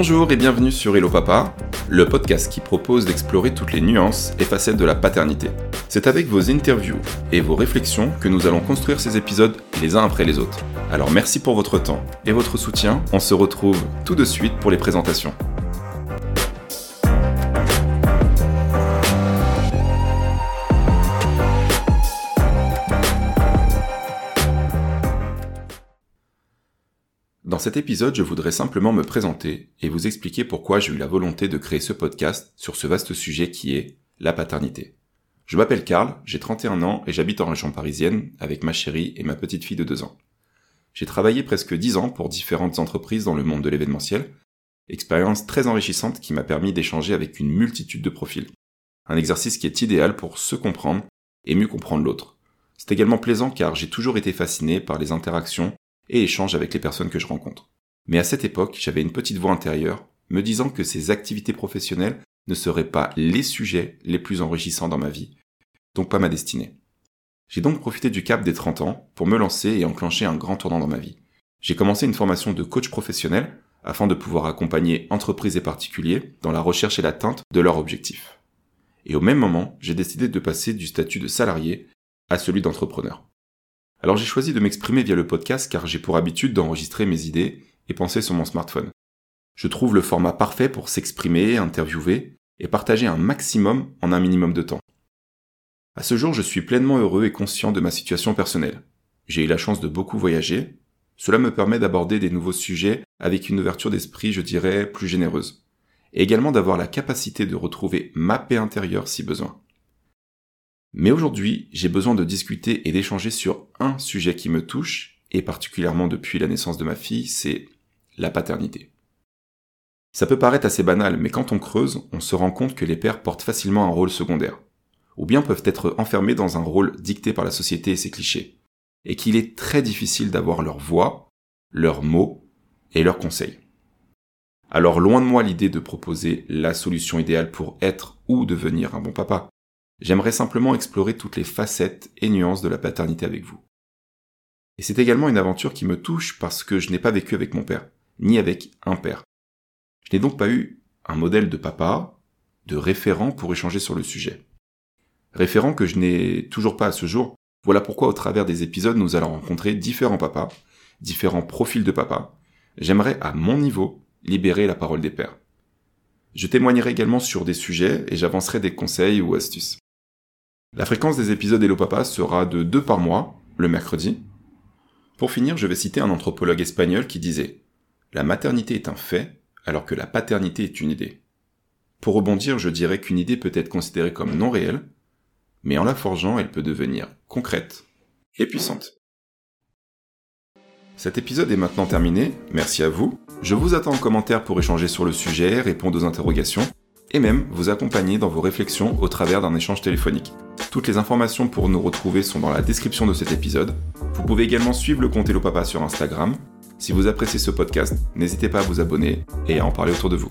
Bonjour et bienvenue sur Hello Papa, le podcast qui propose d'explorer toutes les nuances et facettes de la paternité. C'est avec vos interviews et vos réflexions que nous allons construire ces épisodes les uns après les autres. Alors merci pour votre temps et votre soutien, on se retrouve tout de suite pour les présentations. Dans cet épisode, je voudrais simplement me présenter et vous expliquer pourquoi j'ai eu la volonté de créer ce podcast sur ce vaste sujet qui est la paternité. Je m'appelle Karl, j'ai 31 ans et j'habite en région parisienne avec ma chérie et ma petite fille de 2 ans. J'ai travaillé presque 10 ans pour différentes entreprises dans le monde de l'événementiel, expérience très enrichissante qui m'a permis d'échanger avec une multitude de profils. Un exercice qui est idéal pour se comprendre et mieux comprendre l'autre. C'est également plaisant car j'ai toujours été fasciné par les interactions et échange avec les personnes que je rencontre. Mais à cette époque, j'avais une petite voix intérieure me disant que ces activités professionnelles ne seraient pas les sujets les plus enrichissants dans ma vie, donc pas ma destinée. J'ai donc profité du cap des 30 ans pour me lancer et enclencher un grand tournant dans ma vie. J'ai commencé une formation de coach professionnel afin de pouvoir accompagner entreprises et particuliers dans la recherche et l'atteinte de leurs objectifs. Et au même moment, j'ai décidé de passer du statut de salarié à celui d'entrepreneur. Alors j'ai choisi de m'exprimer via le podcast car j'ai pour habitude d'enregistrer mes idées et penser sur mon smartphone. Je trouve le format parfait pour s'exprimer, interviewer et partager un maximum en un minimum de temps. À ce jour, je suis pleinement heureux et conscient de ma situation personnelle. J'ai eu la chance de beaucoup voyager. Cela me permet d'aborder des nouveaux sujets avec une ouverture d'esprit, je dirais, plus généreuse. Et également d'avoir la capacité de retrouver ma paix intérieure si besoin. Mais aujourd'hui, j'ai besoin de discuter et d'échanger sur un sujet qui me touche, et particulièrement depuis la naissance de ma fille, c'est la paternité. Ça peut paraître assez banal, mais quand on creuse, on se rend compte que les pères portent facilement un rôle secondaire, ou bien peuvent être enfermés dans un rôle dicté par la société et ses clichés, et qu'il est très difficile d'avoir leur voix, leurs mots et leurs conseils. Alors loin de moi l'idée de proposer la solution idéale pour être ou devenir un bon papa, J'aimerais simplement explorer toutes les facettes et nuances de la paternité avec vous. Et c'est également une aventure qui me touche parce que je n'ai pas vécu avec mon père, ni avec un père. Je n'ai donc pas eu un modèle de papa, de référent pour échanger sur le sujet. Référent que je n'ai toujours pas à ce jour, voilà pourquoi au travers des épisodes nous allons rencontrer différents papas, différents profils de papa. J'aimerais à mon niveau libérer la parole des pères. Je témoignerai également sur des sujets et j'avancerai des conseils ou astuces. La fréquence des épisodes Hello Papa sera de deux par mois, le mercredi. Pour finir, je vais citer un anthropologue espagnol qui disait La maternité est un fait, alors que la paternité est une idée. Pour rebondir, je dirais qu'une idée peut être considérée comme non réelle, mais en la forgeant, elle peut devenir concrète et puissante. Cet épisode est maintenant terminé, merci à vous. Je vous attends en commentaire pour échanger sur le sujet, répondre aux interrogations et même vous accompagner dans vos réflexions au travers d'un échange téléphonique. Toutes les informations pour nous retrouver sont dans la description de cet épisode. Vous pouvez également suivre le compte Hello Papa sur Instagram. Si vous appréciez ce podcast, n'hésitez pas à vous abonner et à en parler autour de vous.